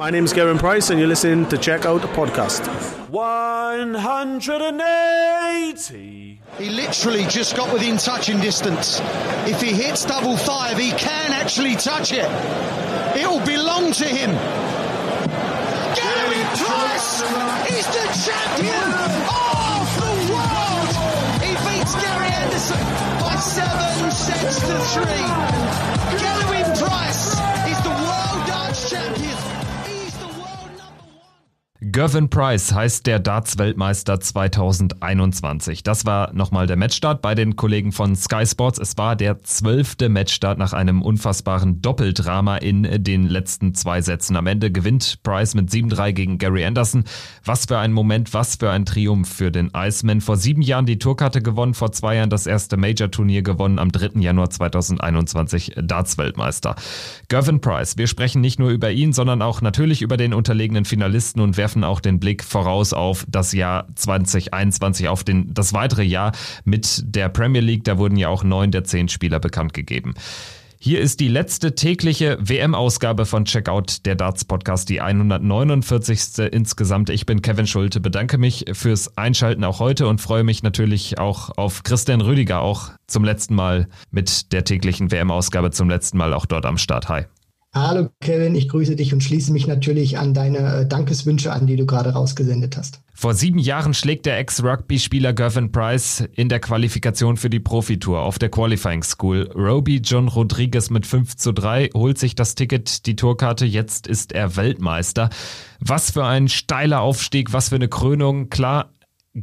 My name is Gavin Price, and you're listening to Check Out the Podcast. 180. He literally just got within touching distance. If he hits double five, he can actually touch it. It'll belong to him. Gary Price is the champion of the world. He beats Gary Anderson by seven sets to three. Gary Gervin Price heißt der Darts-Weltmeister 2021. Das war nochmal der Matchstart bei den Kollegen von Sky Sports. Es war der zwölfte Matchstart nach einem unfassbaren Doppeldrama in den letzten zwei Sätzen. Am Ende gewinnt Price mit 7-3 gegen Gary Anderson. Was für ein Moment, was für ein Triumph für den Iceman. Vor sieben Jahren die Tourkarte gewonnen, vor zwei Jahren das erste Major-Turnier gewonnen, am 3. Januar 2021 Darts-Weltmeister. Gervin Price, wir sprechen nicht nur über ihn, sondern auch natürlich über den unterlegenen Finalisten und werfen auch den Blick voraus auf das Jahr 2021, auf den, das weitere Jahr mit der Premier League. Da wurden ja auch neun der zehn Spieler bekannt gegeben. Hier ist die letzte tägliche WM-Ausgabe von Checkout, der Darts Podcast, die 149. insgesamt. Ich bin Kevin Schulte, bedanke mich fürs Einschalten auch heute und freue mich natürlich auch auf Christian Rüdiger, auch zum letzten Mal mit der täglichen WM-Ausgabe, zum letzten Mal auch dort am Start. Hi. Hallo Kevin, ich grüße dich und schließe mich natürlich an deine äh, Dankeswünsche an, die du gerade rausgesendet hast. Vor sieben Jahren schlägt der Ex-Rugby-Spieler Gervin Price in der Qualifikation für die Profitour auf der Qualifying School. Roby John Rodriguez mit 5 zu 3 holt sich das Ticket, die Tourkarte. Jetzt ist er Weltmeister. Was für ein steiler Aufstieg, was für eine Krönung. Klar,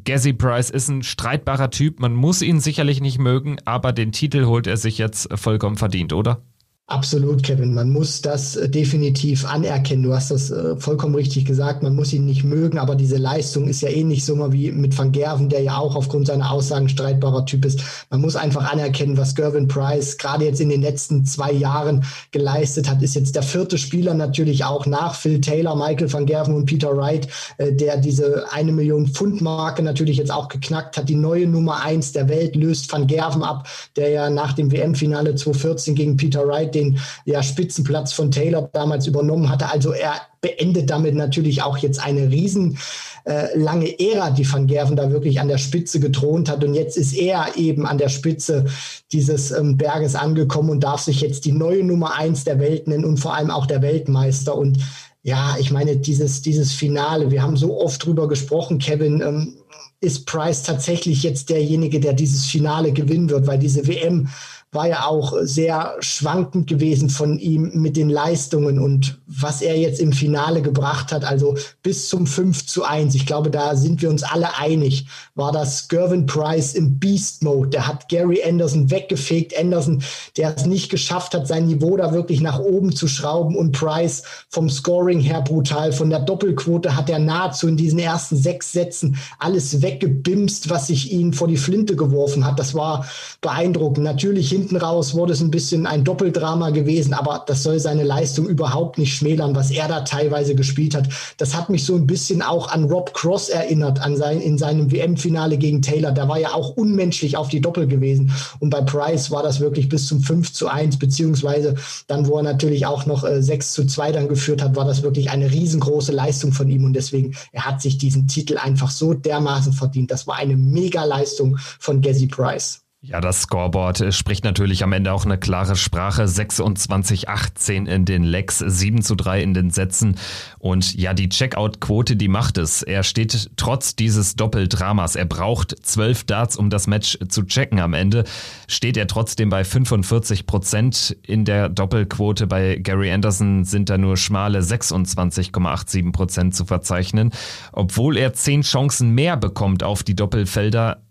Gazzy Price ist ein streitbarer Typ. Man muss ihn sicherlich nicht mögen, aber den Titel holt er sich jetzt vollkommen verdient, oder? Absolut, Kevin. Man muss das äh, definitiv anerkennen. Du hast das äh, vollkommen richtig gesagt. Man muss ihn nicht mögen, aber diese Leistung ist ja ähnlich so mal wie mit Van Gerven, der ja auch aufgrund seiner Aussagen streitbarer Typ ist. Man muss einfach anerkennen, was Gervin Price gerade jetzt in den letzten zwei Jahren geleistet hat. Ist jetzt der vierte Spieler natürlich auch nach Phil Taylor, Michael Van Gerven und Peter Wright, äh, der diese eine Million Pfund Marke natürlich jetzt auch geknackt hat. Die neue Nummer eins der Welt löst Van Gerven ab, der ja nach dem WM-Finale 2014 gegen Peter Wright den ja, Spitzenplatz von Taylor damals übernommen hatte. Also er beendet damit natürlich auch jetzt eine riesen äh, Ära, die Van Gerven da wirklich an der Spitze gethront hat. Und jetzt ist er eben an der Spitze dieses ähm, Berges angekommen und darf sich jetzt die neue Nummer eins der Welt nennen und vor allem auch der Weltmeister. Und ja, ich meine, dieses, dieses Finale, wir haben so oft drüber gesprochen, Kevin, ähm, ist Price tatsächlich jetzt derjenige, der dieses Finale gewinnen wird, weil diese WM war ja auch sehr schwankend gewesen von ihm mit den Leistungen und was er jetzt im Finale gebracht hat, also bis zum 5 zu 1. Ich glaube, da sind wir uns alle einig, war das Gervin Price im Beast Mode. Der hat Gary Anderson weggefegt. Anderson, der es nicht geschafft hat, sein Niveau da wirklich nach oben zu schrauben und Price vom Scoring her brutal. Von der Doppelquote hat er nahezu in diesen ersten sechs Sätzen alles weggebimst, was sich ihn vor die Flinte geworfen hat. Das war beeindruckend. Natürlich hinten raus wurde es ein bisschen ein Doppeldrama gewesen, aber das soll seine Leistung überhaupt nicht schmälern, was er da teilweise gespielt hat. Das hat mich so ein bisschen auch an Rob Cross erinnert, an sein, in seinem WM-Finale gegen Taylor. Da war ja auch unmenschlich auf die Doppel gewesen. Und bei Price war das wirklich bis zum 5 zu 1, beziehungsweise dann, wo er natürlich auch noch äh, 6 zu 2 dann geführt hat, war das wirklich eine riesengroße Leistung von ihm. Und deswegen, er hat sich diesen Titel einfach so dermaßen verdient. Das war eine Mega-Leistung von Gazzy Price. Ja, das Scoreboard äh, spricht natürlich am Ende auch eine klare Sprache. 26-18 in den Lecks, 7 zu 3 in den Sätzen. Und ja, die Checkout-Quote, die macht es. Er steht trotz dieses Doppeldramas. Er braucht 12 Darts, um das Match zu checken am Ende. Steht er trotzdem bei 45 Prozent in der Doppelquote. Bei Gary Anderson sind da nur schmale 26,87 Prozent zu verzeichnen. Obwohl er 10 Chancen mehr bekommt auf die Doppelfelder,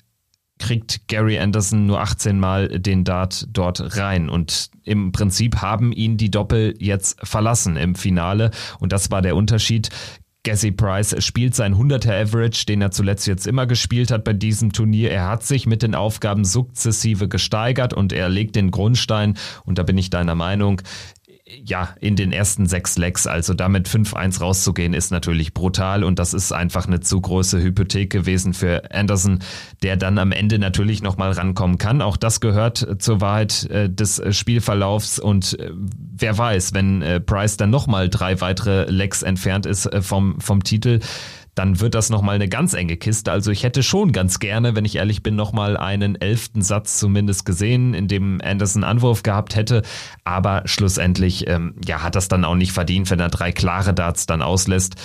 kriegt Gary Anderson nur 18 Mal den Dart dort rein. Und im Prinzip haben ihn die Doppel jetzt verlassen im Finale. Und das war der Unterschied. Gazzy Price spielt sein 100er Average, den er zuletzt jetzt immer gespielt hat bei diesem Turnier. Er hat sich mit den Aufgaben sukzessive gesteigert und er legt den Grundstein. Und da bin ich deiner Meinung ja, in den ersten sechs Lecks, also damit 5-1 rauszugehen, ist natürlich brutal und das ist einfach eine zu große Hypothek gewesen für Anderson, der dann am Ende natürlich nochmal rankommen kann. Auch das gehört zur Wahrheit äh, des Spielverlaufs und äh, wer weiß, wenn äh, Price dann nochmal drei weitere Lecks entfernt ist äh, vom, vom Titel, dann wird das nochmal eine ganz enge Kiste. Also ich hätte schon ganz gerne, wenn ich ehrlich bin, nochmal einen elften Satz zumindest gesehen, in dem Anderson Anwurf gehabt hätte. Aber schlussendlich ähm, ja, hat das dann auch nicht verdient, wenn er drei klare Darts dann auslässt.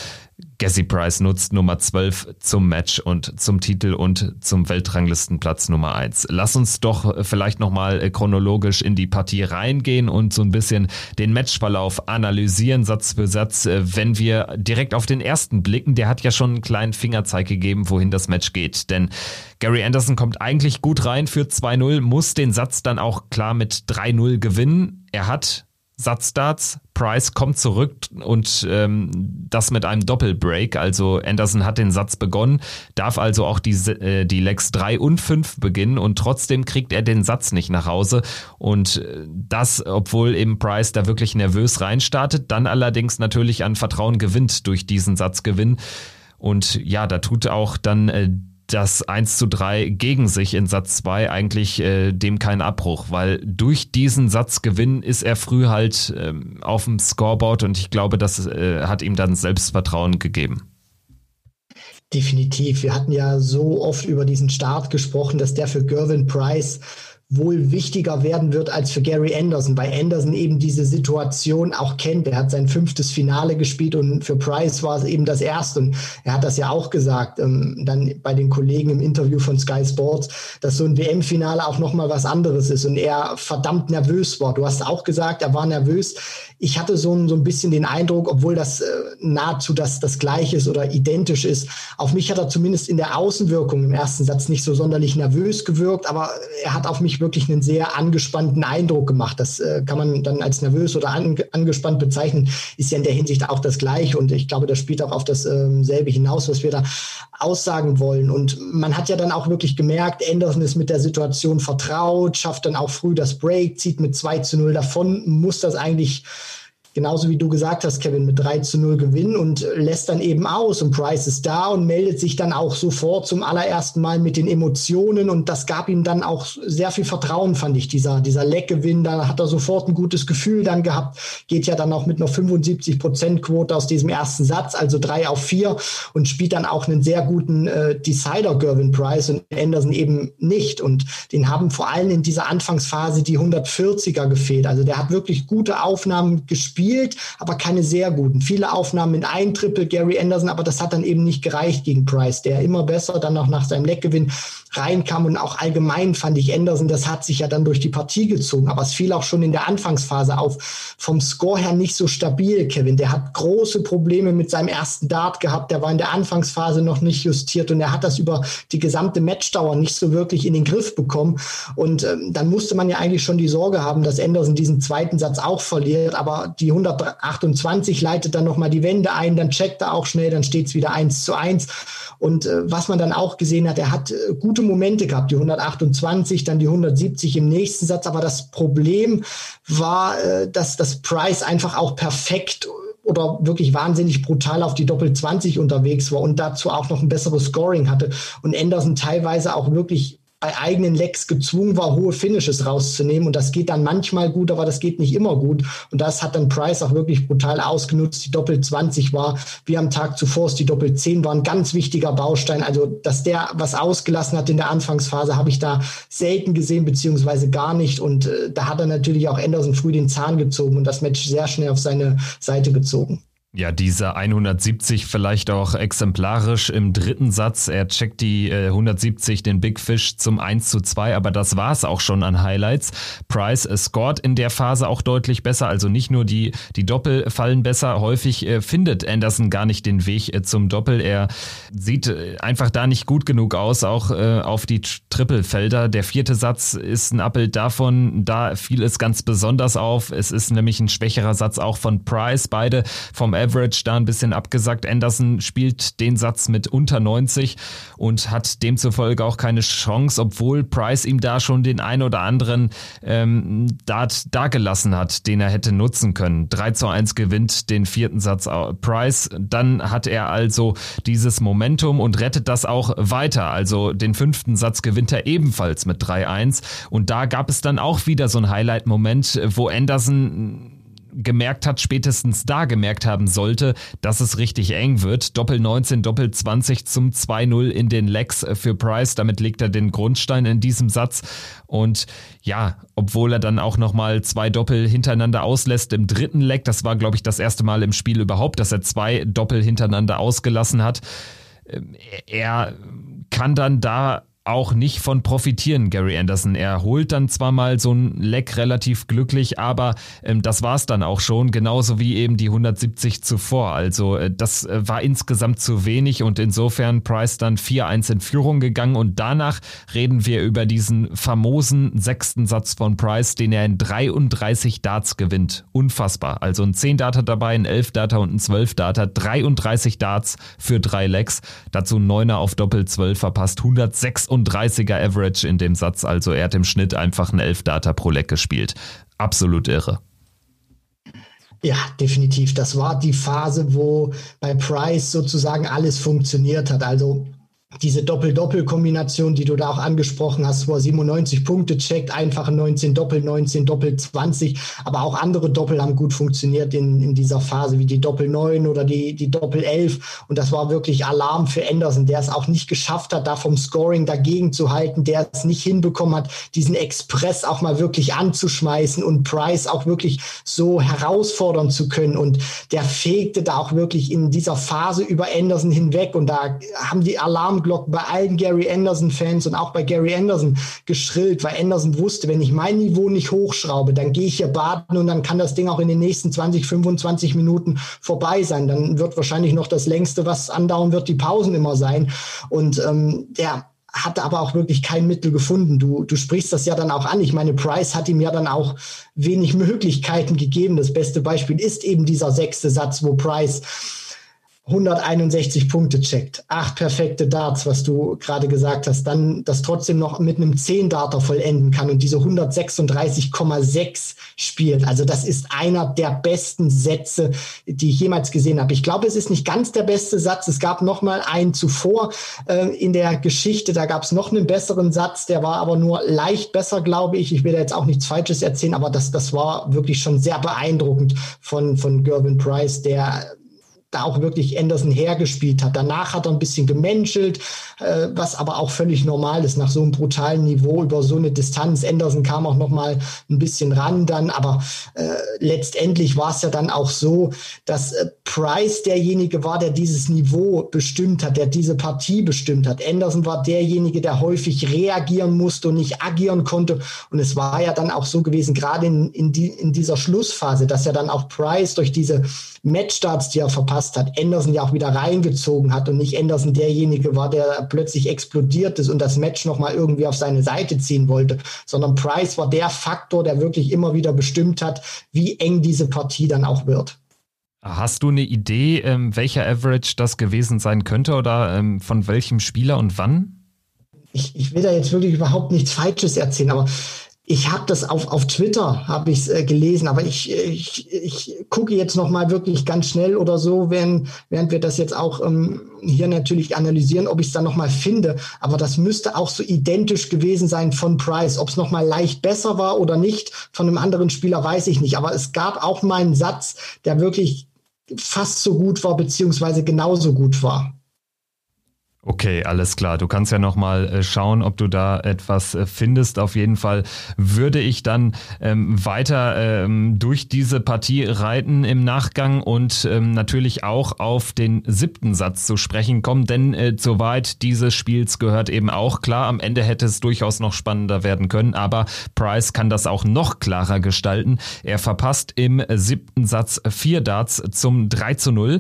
Gassi Price nutzt Nummer 12 zum Match und zum Titel und zum Weltranglistenplatz Nummer 1. Lass uns doch vielleicht nochmal chronologisch in die Partie reingehen und so ein bisschen den Matchverlauf analysieren, Satz für Satz. Wenn wir direkt auf den ersten blicken, der hat ja schon einen kleinen Fingerzeig gegeben, wohin das Match geht. Denn Gary Anderson kommt eigentlich gut rein für 2-0, muss den Satz dann auch klar mit 3-0 gewinnen. Er hat Satzstarts. Price kommt zurück und ähm, das mit einem Doppelbreak. Also Anderson hat den Satz begonnen, darf also auch die, äh, die Legs 3 und 5 beginnen und trotzdem kriegt er den Satz nicht nach Hause. Und äh, das, obwohl eben Price da wirklich nervös reinstartet, dann allerdings natürlich an Vertrauen gewinnt durch diesen Satzgewinn. Und ja, da tut auch dann äh, das 1 zu 3 gegen sich in Satz 2 eigentlich äh, dem keinen Abbruch, weil durch diesen Satzgewinn ist er früh halt ähm, auf dem Scoreboard und ich glaube, das äh, hat ihm dann Selbstvertrauen gegeben. Definitiv. Wir hatten ja so oft über diesen Start gesprochen, dass der für Gervin Price wohl wichtiger werden wird als für Gary Anderson, weil Anderson eben diese Situation auch kennt. Er hat sein fünftes Finale gespielt und für Price war es eben das erste. Und er hat das ja auch gesagt, ähm, dann bei den Kollegen im Interview von Sky Sports, dass so ein WM-Finale auch nochmal was anderes ist und er verdammt nervös war. Du hast auch gesagt, er war nervös ich hatte so ein, so ein bisschen den Eindruck, obwohl das äh, nahezu das, das Gleiche ist oder identisch ist, auf mich hat er zumindest in der Außenwirkung im ersten Satz nicht so sonderlich nervös gewirkt, aber er hat auf mich wirklich einen sehr angespannten Eindruck gemacht. Das äh, kann man dann als nervös oder an, angespannt bezeichnen, ist ja in der Hinsicht auch das Gleiche und ich glaube, das spielt auch auf dasselbe ähm, hinaus, was wir da aussagen wollen. Und man hat ja dann auch wirklich gemerkt, Anderson ist mit der Situation vertraut, schafft dann auch früh das Break, zieht mit 2 zu 0 davon, muss das eigentlich genauso wie du gesagt hast, Kevin, mit 3 zu 0 gewinnen und lässt dann eben aus und Price ist da und meldet sich dann auch sofort zum allerersten Mal mit den Emotionen und das gab ihm dann auch sehr viel Vertrauen, fand ich, dieser, dieser Leckgewinn, da hat er sofort ein gutes Gefühl dann gehabt, geht ja dann auch mit einer 75 Prozent Quote aus diesem ersten Satz, also 3 auf 4 und spielt dann auch einen sehr guten äh, Decider Gervin Price und Anderson eben nicht. Und den haben vor allem in dieser Anfangsphase die 140er gefehlt, also der hat wirklich gute Aufnahmen gespielt gespielt, aber keine sehr guten. Viele Aufnahmen in ein Triple Gary Anderson, aber das hat dann eben nicht gereicht gegen Price, der immer besser dann auch nach seinem Leckgewinn reinkam und auch allgemein fand ich Anderson, das hat sich ja dann durch die Partie gezogen, aber es fiel auch schon in der Anfangsphase auf. Vom Score her nicht so stabil, Kevin. Der hat große Probleme mit seinem ersten Dart gehabt, der war in der Anfangsphase noch nicht justiert und er hat das über die gesamte Matchdauer nicht so wirklich in den Griff bekommen und ähm, dann musste man ja eigentlich schon die Sorge haben, dass Anderson diesen zweiten Satz auch verliert, aber die 128 leitet dann nochmal die Wende ein, dann checkt er auch schnell, dann steht es wieder eins zu eins und äh, was man dann auch gesehen hat, er hat äh, gute Momente gehabt, die 128, dann die 170 im nächsten Satz. Aber das Problem war, äh, dass das Price einfach auch perfekt oder wirklich wahnsinnig brutal auf die Doppel 20 unterwegs war und dazu auch noch ein besseres Scoring hatte und Anderson teilweise auch wirklich bei eigenen Lecks gezwungen war, hohe Finishes rauszunehmen. Und das geht dann manchmal gut, aber das geht nicht immer gut. Und das hat dann Price auch wirklich brutal ausgenutzt. Die Doppel 20 war, wie am Tag zuvor, die Doppel 10 war ein ganz wichtiger Baustein. Also, dass der was ausgelassen hat in der Anfangsphase, habe ich da selten gesehen, beziehungsweise gar nicht. Und äh, da hat er natürlich auch Anderson früh den Zahn gezogen und das Match sehr schnell auf seine Seite gezogen. Ja, diese 170 vielleicht auch exemplarisch im dritten Satz. Er checkt die äh, 170, den Big Fish zum 1 zu 2, aber das war es auch schon an Highlights. Price äh, scored in der Phase auch deutlich besser, also nicht nur die, die Doppel fallen besser, häufig äh, findet Anderson gar nicht den Weg äh, zum Doppel. Er sieht äh, einfach da nicht gut genug aus, auch äh, auf die Trippelfelder. Der vierte Satz ist ein Abbild davon, da fiel es ganz besonders auf. Es ist nämlich ein schwächerer Satz auch von Price, beide vom Average da ein bisschen abgesagt. Anderson spielt den Satz mit unter 90 und hat demzufolge auch keine Chance, obwohl Price ihm da schon den ein oder anderen ähm, Dart dagelassen hat, den er hätte nutzen können. 3 zu 1 gewinnt den vierten Satz Price. Dann hat er also dieses Momentum und rettet das auch weiter. Also den fünften Satz gewinnt er ebenfalls mit 3-1. Und da gab es dann auch wieder so ein Highlight-Moment, wo Anderson gemerkt hat, spätestens da gemerkt haben sollte, dass es richtig eng wird. Doppel 19, Doppel 20 zum 2-0 in den Legs für Price. Damit legt er den Grundstein in diesem Satz. Und ja, obwohl er dann auch nochmal zwei Doppel hintereinander auslässt im dritten Leg, das war, glaube ich, das erste Mal im Spiel überhaupt, dass er zwei Doppel hintereinander ausgelassen hat. Ähm, er kann dann da auch nicht von profitieren, Gary Anderson. Er holt dann zwar mal so ein Leck relativ glücklich, aber ähm, das war's dann auch schon, genauso wie eben die 170 zuvor. Also äh, das äh, war insgesamt zu wenig und insofern Price dann 4-1 in Führung gegangen und danach reden wir über diesen famosen sechsten Satz von Price, den er in 33 Darts gewinnt. Unfassbar. Also ein 10 Data dabei, ein 11 Data und ein 12 Data, 33 Darts für drei Lecks, dazu 9er auf Doppel 12 verpasst, 106 36er Average in dem Satz, also er hat im Schnitt einfach ein 11 Data pro Leck gespielt. Absolut irre. Ja, definitiv. Das war die Phase, wo bei Price sozusagen alles funktioniert hat. Also diese Doppel-Doppel-Kombination, die du da auch angesprochen hast, wo er 97 Punkte checkt, einfache 19 Doppel, 19 Doppel 20, aber auch andere Doppel haben gut funktioniert in, in dieser Phase, wie die Doppel 9 oder die, die Doppel 11 und das war wirklich Alarm für Anderson, der es auch nicht geschafft hat, da vom Scoring dagegen zu halten, der es nicht hinbekommen hat, diesen Express auch mal wirklich anzuschmeißen und Price auch wirklich so herausfordern zu können. Und der fegte da auch wirklich in dieser Phase über Anderson hinweg. Und da haben die Alarm Alarmglocken bei allen Gary Anderson-Fans und auch bei Gary Anderson geschrillt, weil Anderson wusste, wenn ich mein Niveau nicht hochschraube, dann gehe ich hier baden und dann kann das Ding auch in den nächsten 20, 25 Minuten vorbei sein. Dann wird wahrscheinlich noch das längste, was andauern wird, die Pausen immer sein. Und ähm, der hat aber auch wirklich kein Mittel gefunden. Du, du sprichst das ja dann auch an. Ich meine, Price hat ihm ja dann auch wenig Möglichkeiten gegeben. Das beste Beispiel ist eben dieser sechste Satz, wo Price 161 Punkte checkt, acht perfekte Darts, was du gerade gesagt hast, dann das trotzdem noch mit einem 10-Darter vollenden kann und diese 136,6 spielt. Also das ist einer der besten Sätze, die ich jemals gesehen habe. Ich glaube, es ist nicht ganz der beste Satz. Es gab noch mal einen zuvor äh, in der Geschichte. Da gab es noch einen besseren Satz, der war aber nur leicht besser, glaube ich. Ich will da jetzt auch nichts Falsches erzählen, aber das, das war wirklich schon sehr beeindruckend von, von Gervin Price, der da auch wirklich Anderson hergespielt hat. Danach hat er ein bisschen gemenschelt, äh, was aber auch völlig normal ist nach so einem brutalen Niveau über so eine Distanz. Anderson kam auch noch mal ein bisschen ran dann, aber äh, letztendlich war es ja dann auch so, dass äh, Price derjenige war, der dieses Niveau bestimmt hat, der diese Partie bestimmt hat. Anderson war derjenige, der häufig reagieren musste und nicht agieren konnte. Und es war ja dann auch so gewesen, gerade in, in, die, in dieser Schlussphase, dass ja dann auch Price durch diese Matchstarts, die er verpasst hat, Anderson ja auch wieder reingezogen hat und nicht Anderson derjenige war, der plötzlich explodiert ist und das Match nochmal irgendwie auf seine Seite ziehen wollte, sondern Price war der Faktor, der wirklich immer wieder bestimmt hat, wie eng diese Partie dann auch wird. Hast du eine Idee, ähm, welcher Average das gewesen sein könnte oder ähm, von welchem Spieler und wann? Ich, ich will da jetzt wirklich überhaupt nichts Falsches erzählen, aber ich habe das auf, auf Twitter habe ich äh, gelesen, aber ich, ich, ich gucke jetzt noch mal wirklich ganz schnell oder so, während, während wir das jetzt auch ähm, hier natürlich analysieren, ob ich es dann noch mal finde. Aber das müsste auch so identisch gewesen sein von Price. Ob es noch mal leicht besser war oder nicht von einem anderen Spieler, weiß ich nicht. Aber es gab auch mal einen Satz, der wirklich fast so gut war beziehungsweise genauso gut war. Okay, alles klar. Du kannst ja nochmal äh, schauen, ob du da etwas äh, findest. Auf jeden Fall würde ich dann ähm, weiter ähm, durch diese Partie reiten im Nachgang und ähm, natürlich auch auf den siebten Satz zu sprechen kommen, denn äh, zur Wahrheit dieses Spiels gehört eben auch klar. Am Ende hätte es durchaus noch spannender werden können, aber Price kann das auch noch klarer gestalten. Er verpasst im siebten Satz vier Darts zum 3 zu 0.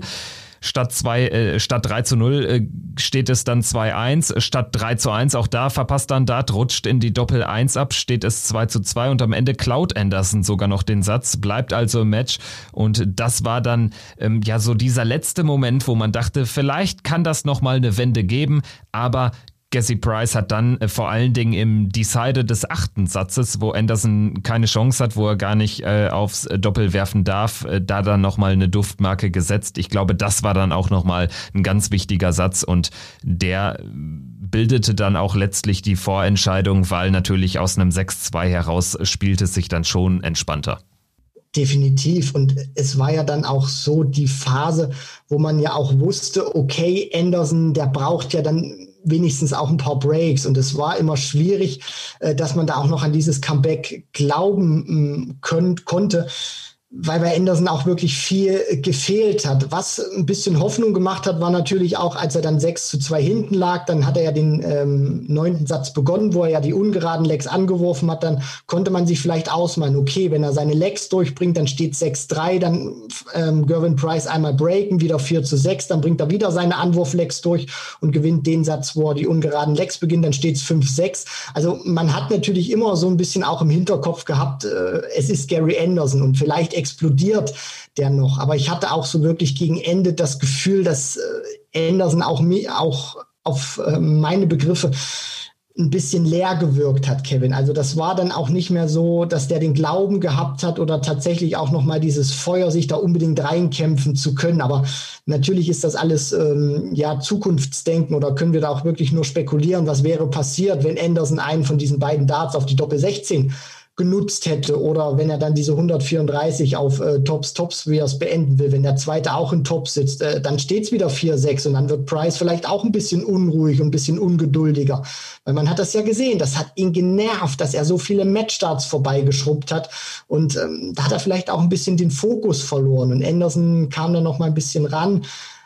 Statt, zwei, äh, statt 3 zu 0 äh, steht es dann 2-1. Statt 3 zu 1, auch da verpasst dann Dart, rutscht in die Doppel 1 ab, steht es 2 zu 2 und am Ende klaut Anderson sogar noch den Satz, bleibt also im Match. Und das war dann ähm, ja so dieser letzte Moment, wo man dachte, vielleicht kann das nochmal eine Wende geben, aber Jesse Price hat dann äh, vor allen Dingen im Decider des achten Satzes, wo Anderson keine Chance hat, wo er gar nicht äh, aufs Doppel werfen darf, äh, da dann nochmal eine Duftmarke gesetzt. Ich glaube, das war dann auch nochmal ein ganz wichtiger Satz und der bildete dann auch letztlich die Vorentscheidung, weil natürlich aus einem 6-2 heraus spielte es sich dann schon entspannter. Definitiv. Und es war ja dann auch so die Phase, wo man ja auch wusste, okay, Anderson, der braucht ja dann wenigstens auch ein paar Breaks. Und es war immer schwierig, äh, dass man da auch noch an dieses Comeback glauben mm, können, konnte weil bei Anderson auch wirklich viel gefehlt hat. Was ein bisschen Hoffnung gemacht hat, war natürlich auch, als er dann 6 zu 2 hinten lag, dann hat er ja den ähm, neunten Satz begonnen, wo er ja die ungeraden Legs angeworfen hat, dann konnte man sich vielleicht ausmalen, okay, wenn er seine Legs durchbringt, dann steht 6-3, dann ähm, Gervin Price einmal breaken, wieder 4 zu 6, dann bringt er wieder seine Anwurflegs durch und gewinnt den Satz, wo er die ungeraden Legs beginnt, dann steht es 5-6. Also man hat natürlich immer so ein bisschen auch im Hinterkopf gehabt, äh, es ist Gary Anderson und vielleicht explodiert der noch. Aber ich hatte auch so wirklich gegen Ende das Gefühl, dass äh, Anderson auch, auch auf äh, meine Begriffe ein bisschen leer gewirkt hat, Kevin. Also das war dann auch nicht mehr so, dass der den Glauben gehabt hat oder tatsächlich auch noch mal dieses Feuer, sich da unbedingt reinkämpfen zu können. Aber natürlich ist das alles ähm, ja Zukunftsdenken oder können wir da auch wirklich nur spekulieren, was wäre passiert, wenn Anderson einen von diesen beiden Darts auf die Doppel 16 genutzt hätte oder wenn er dann diese 134 auf äh, Tops, Tops, wie er es beenden will, wenn der zweite auch in Top sitzt, äh, dann steht es wieder 4-6 und dann wird Price vielleicht auch ein bisschen unruhig und ein bisschen ungeduldiger. Weil man hat das ja gesehen, das hat ihn genervt, dass er so viele Matchstarts vorbeigeschrubbt hat und ähm, da hat er vielleicht auch ein bisschen den Fokus verloren und Anderson kam dann noch mal ein bisschen ran.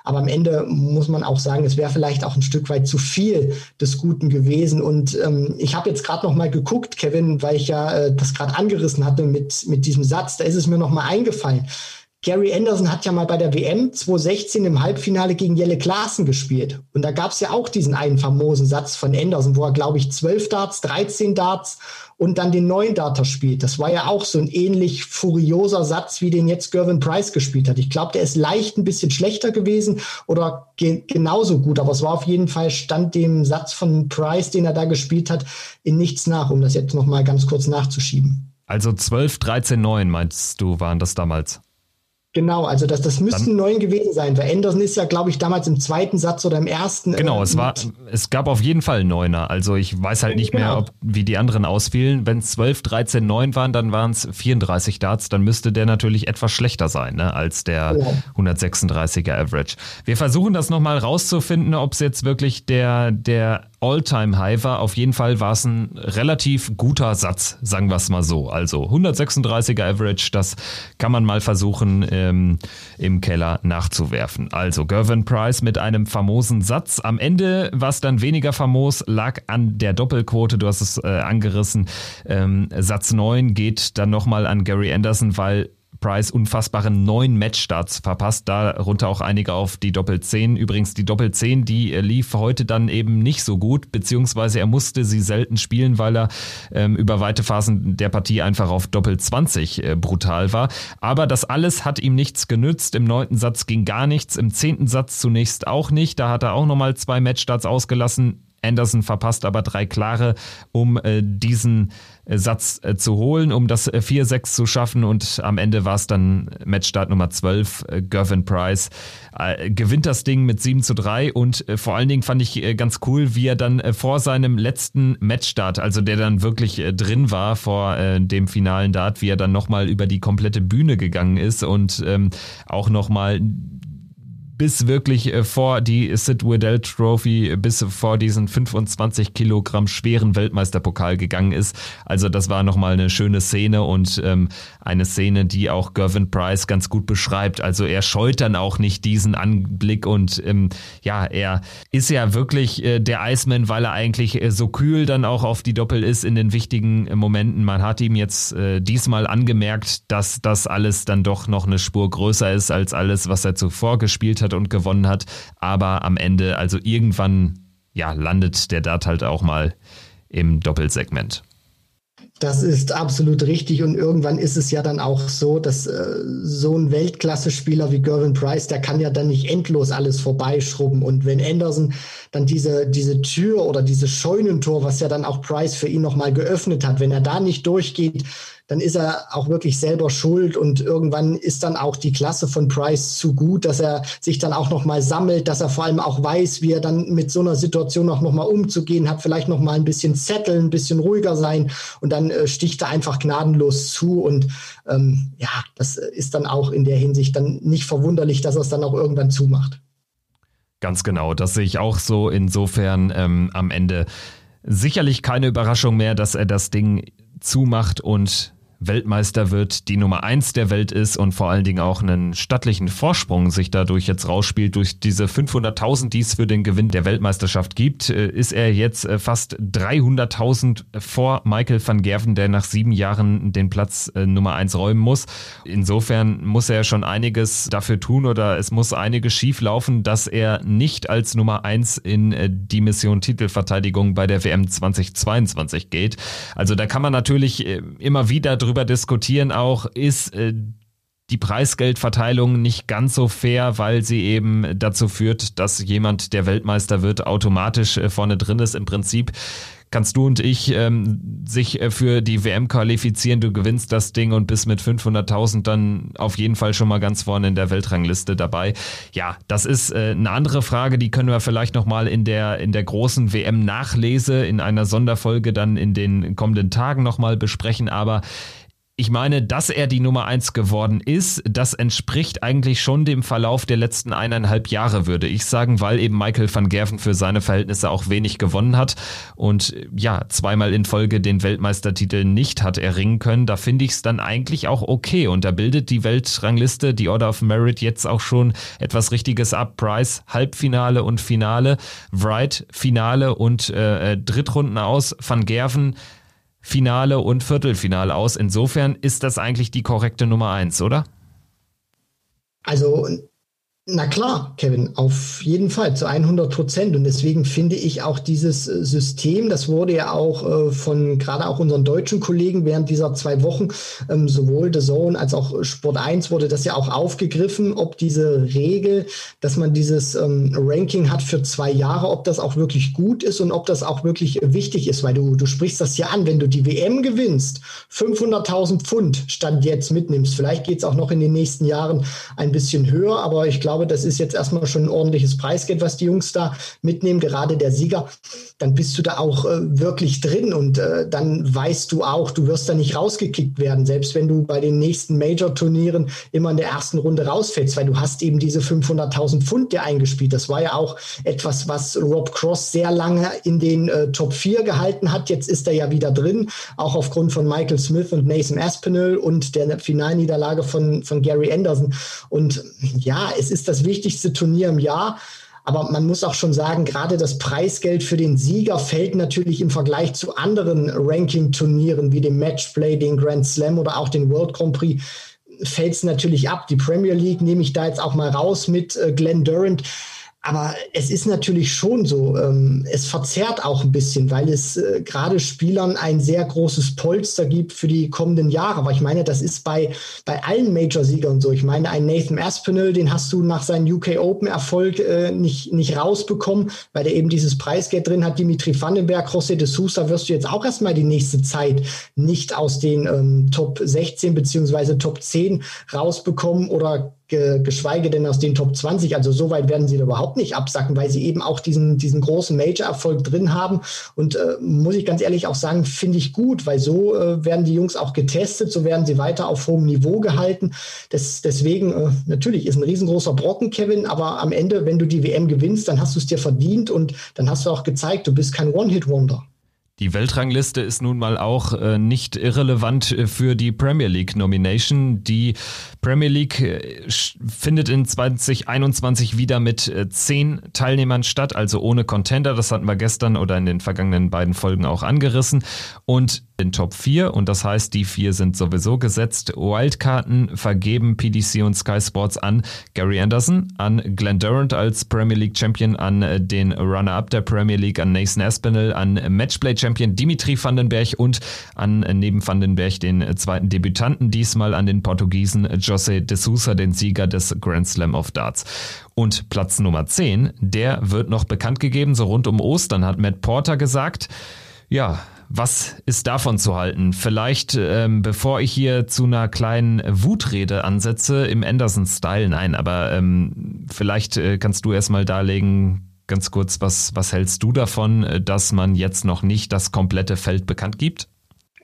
Aber am Ende muss man auch sagen, es wäre vielleicht auch ein Stück weit zu viel des Guten gewesen. Und ähm, ich habe jetzt gerade noch mal geguckt, Kevin, weil ich ja äh, das gerade angerissen hatte mit, mit diesem Satz. Da ist es mir noch mal eingefallen. Gary Anderson hat ja mal bei der WM 2016 im Halbfinale gegen Jelle Klaassen gespielt. Und da gab es ja auch diesen einen famosen Satz von Anderson, wo er, glaube ich, 12 Darts, 13 Darts und dann den neuen Darter spielt. Das war ja auch so ein ähnlich furioser Satz, wie den jetzt Gervin Price gespielt hat. Ich glaube, der ist leicht ein bisschen schlechter gewesen oder ge genauso gut, aber es war auf jeden Fall stand dem Satz von Price, den er da gespielt hat, in nichts nach, um das jetzt noch mal ganz kurz nachzuschieben. Also 12, 13, 9 meinst du, waren das damals? Genau, also das, das müssten neun gewesen sein, weil Anderson ist ja, glaube ich, damals im zweiten Satz oder im ersten. Genau, äh, es war, es gab auf jeden Fall Neuner. Also ich weiß halt nicht genau. mehr, ob, wie die anderen ausfielen. Wenn es 12, 13, 9 waren, dann waren es 34 Darts, dann müsste der natürlich etwas schlechter sein, ne, als der ja. 136er Average. Wir versuchen das nochmal rauszufinden, ob es jetzt wirklich der, der All-Time-High war. Auf jeden Fall war es ein relativ guter Satz, sagen wir es mal so. Also 136er Average, das kann man mal versuchen ähm, im Keller nachzuwerfen. Also Gervin Price mit einem famosen Satz. Am Ende war es dann weniger famos, lag an der Doppelquote, du hast es äh, angerissen. Ähm, Satz 9 geht dann nochmal an Gary Anderson, weil Price unfassbare neun Matchstarts verpasst, darunter auch einige auf die Doppel 10. Übrigens die Doppel 10, die äh, lief heute dann eben nicht so gut, beziehungsweise er musste sie selten spielen, weil er ähm, über weite Phasen der Partie einfach auf Doppel 20 äh, brutal war. Aber das alles hat ihm nichts genützt. Im neunten Satz ging gar nichts, im zehnten Satz zunächst auch nicht. Da hat er auch nochmal zwei Matchstarts ausgelassen. Anderson verpasst aber drei klare, um äh, diesen Satz äh, zu holen, um das 4-6 äh, zu schaffen. Und am Ende war es dann Matchstart Nummer 12, äh, Gervin Price gewinnt das Ding mit 7 zu 3 und vor allen Dingen fand ich ganz cool, wie er dann vor seinem letzten Matchstart, also der dann wirklich drin war vor dem finalen Dart, wie er dann nochmal über die komplette Bühne gegangen ist und ähm, auch nochmal bis wirklich äh, vor die Sid Waddell Trophy, bis vor diesen 25 Kilogramm schweren Weltmeisterpokal gegangen ist. Also das war nochmal eine schöne Szene und ähm, eine Szene, die auch Gervin Price ganz gut beschreibt. Also er scheut dann auch nicht diesen Anblick und ähm, ja, er ist ja wirklich äh, der Iceman, weil er eigentlich äh, so kühl dann auch auf die Doppel ist in den wichtigen äh, Momenten. Man hat ihm jetzt äh, diesmal angemerkt, dass das alles dann doch noch eine Spur größer ist als alles, was er zuvor gespielt hat hat und gewonnen hat. Aber am Ende, also irgendwann, ja, landet der Dart halt auch mal im Doppelsegment. Das ist absolut richtig und irgendwann ist es ja dann auch so, dass äh, so ein Weltklasse-Spieler wie Gervin Price, der kann ja dann nicht endlos alles vorbeischrubben und wenn Anderson dann diese, diese Tür oder dieses Scheunentor, was ja dann auch Price für ihn nochmal geöffnet hat, wenn er da nicht durchgeht, dann ist er auch wirklich selber schuld und irgendwann ist dann auch die Klasse von Price zu gut, dass er sich dann auch noch mal sammelt, dass er vor allem auch weiß, wie er dann mit so einer Situation auch noch mal umzugehen hat, vielleicht noch mal ein bisschen zetteln, ein bisschen ruhiger sein und dann äh, sticht er einfach gnadenlos zu und ähm, ja, das ist dann auch in der Hinsicht dann nicht verwunderlich, dass er es dann auch irgendwann zumacht. Ganz genau, das sehe ich auch so. Insofern ähm, am Ende sicherlich keine Überraschung mehr, dass er das Ding zumacht und Weltmeister wird, die Nummer eins der Welt ist und vor allen Dingen auch einen stattlichen Vorsprung sich dadurch jetzt rausspielt. Durch diese 500.000, die es für den Gewinn der Weltmeisterschaft gibt, äh, ist er jetzt äh, fast 300.000 vor Michael van Gerven, der nach sieben Jahren den Platz äh, Nummer eins räumen muss. Insofern muss er schon einiges dafür tun oder es muss einiges schief laufen, dass er nicht als Nummer eins in die Mission Titelverteidigung bei der WM 2022 geht. Also da kann man natürlich immer wieder drüber diskutieren auch, ist äh, die Preisgeldverteilung nicht ganz so fair, weil sie eben dazu führt, dass jemand, der Weltmeister wird, automatisch äh, vorne drin ist. Im Prinzip kannst du und ich ähm, sich äh, für die WM qualifizieren, du gewinnst das Ding und bist mit 500.000 dann auf jeden Fall schon mal ganz vorne in der Weltrangliste dabei. Ja, das ist äh, eine andere Frage, die können wir vielleicht nochmal in der, in der großen WM-Nachlese in einer Sonderfolge dann in den kommenden Tagen nochmal besprechen, aber ich meine, dass er die Nummer eins geworden ist, das entspricht eigentlich schon dem Verlauf der letzten eineinhalb Jahre, würde ich sagen, weil eben Michael van Gerven für seine Verhältnisse auch wenig gewonnen hat und ja, zweimal in Folge den Weltmeistertitel nicht hat erringen können. Da finde ich es dann eigentlich auch okay und da bildet die Weltrangliste, die Order of Merit jetzt auch schon etwas Richtiges ab. Price Halbfinale und Finale, Wright Finale und äh, äh Drittrunden aus, Van Gerven Finale und Viertelfinale aus. Insofern ist das eigentlich die korrekte Nummer eins, oder? Also na klar, Kevin, auf jeden Fall zu 100 Prozent. Und deswegen finde ich auch dieses äh, System, das wurde ja auch äh, von gerade auch unseren deutschen Kollegen während dieser zwei Wochen, ähm, sowohl The Zone als auch Sport 1 wurde das ja auch aufgegriffen, ob diese Regel, dass man dieses ähm, Ranking hat für zwei Jahre, ob das auch wirklich gut ist und ob das auch wirklich wichtig ist, weil du, du sprichst das ja an, wenn du die WM gewinnst, 500.000 Pfund Stand jetzt mitnimmst. Vielleicht geht es auch noch in den nächsten Jahren ein bisschen höher, aber ich glaube, glaube, das ist jetzt erstmal schon ein ordentliches Preisgeld, was die Jungs da mitnehmen, gerade der Sieger, dann bist du da auch äh, wirklich drin und äh, dann weißt du auch, du wirst da nicht rausgekickt werden, selbst wenn du bei den nächsten Major-Turnieren immer in der ersten Runde rausfällst, weil du hast eben diese 500.000 Pfund dir eingespielt. Das war ja auch etwas, was Rob Cross sehr lange in den äh, Top 4 gehalten hat. Jetzt ist er ja wieder drin, auch aufgrund von Michael Smith und Nathan Aspinall und der Finalniederlage von, von Gary Anderson. Und ja, es ist das wichtigste Turnier im Jahr. Aber man muss auch schon sagen, gerade das Preisgeld für den Sieger fällt natürlich im Vergleich zu anderen Ranking-Turnieren wie dem Matchplay, den Grand Slam oder auch den World Grand Prix fällt es natürlich ab. Die Premier League nehme ich da jetzt auch mal raus mit äh, Glenn Durant aber es ist natürlich schon so, ähm, es verzerrt auch ein bisschen, weil es äh, gerade Spielern ein sehr großes Polster gibt für die kommenden Jahre. Aber ich meine, das ist bei, bei allen Major-Siegern so. Ich meine, ein Nathan Aspinall, den hast du nach seinem UK Open-Erfolg äh, nicht, nicht rausbekommen, weil der eben dieses Preisgeld drin hat. Dimitri Vandenberg, José de Sousa wirst du jetzt auch erstmal die nächste Zeit nicht aus den ähm, Top 16 beziehungsweise Top 10 rausbekommen oder geschweige denn aus den Top 20. Also so weit werden sie da überhaupt nicht absacken, weil sie eben auch diesen, diesen großen Major-Erfolg drin haben. Und äh, muss ich ganz ehrlich auch sagen, finde ich gut, weil so äh, werden die Jungs auch getestet, so werden sie weiter auf hohem Niveau gehalten. Das, deswegen, äh, natürlich ist ein riesengroßer Brocken, Kevin, aber am Ende, wenn du die WM gewinnst, dann hast du es dir verdient und dann hast du auch gezeigt, du bist kein One-Hit-Wonder. Die Weltrangliste ist nun mal auch äh, nicht irrelevant äh, für die Premier League Nomination. Die Premier League äh, findet in 2021 wieder mit äh, zehn Teilnehmern statt, also ohne Contender. Das hatten wir gestern oder in den vergangenen beiden Folgen auch angerissen. Und den Top 4 und das heißt, die vier sind sowieso gesetzt. Wildkarten vergeben PDC und Sky Sports an Gary Anderson, an Glenn Durant als Premier League Champion, an den Runner-Up der Premier League, an Nathan Aspinall, an Matchplay Champion Dimitri Vandenberg und an neben Vandenberg den zweiten Debütanten, diesmal an den Portugiesen José de Sousa, den Sieger des Grand Slam of Darts. Und Platz Nummer 10, der wird noch bekannt gegeben, so rund um Ostern hat Matt Porter gesagt, ja, was ist davon zu halten? Vielleicht, ähm, bevor ich hier zu einer kleinen Wutrede ansetze im Anderson-Style, nein, aber ähm, vielleicht äh, kannst du erstmal darlegen, ganz kurz, was, was hältst du davon, äh, dass man jetzt noch nicht das komplette Feld bekannt gibt?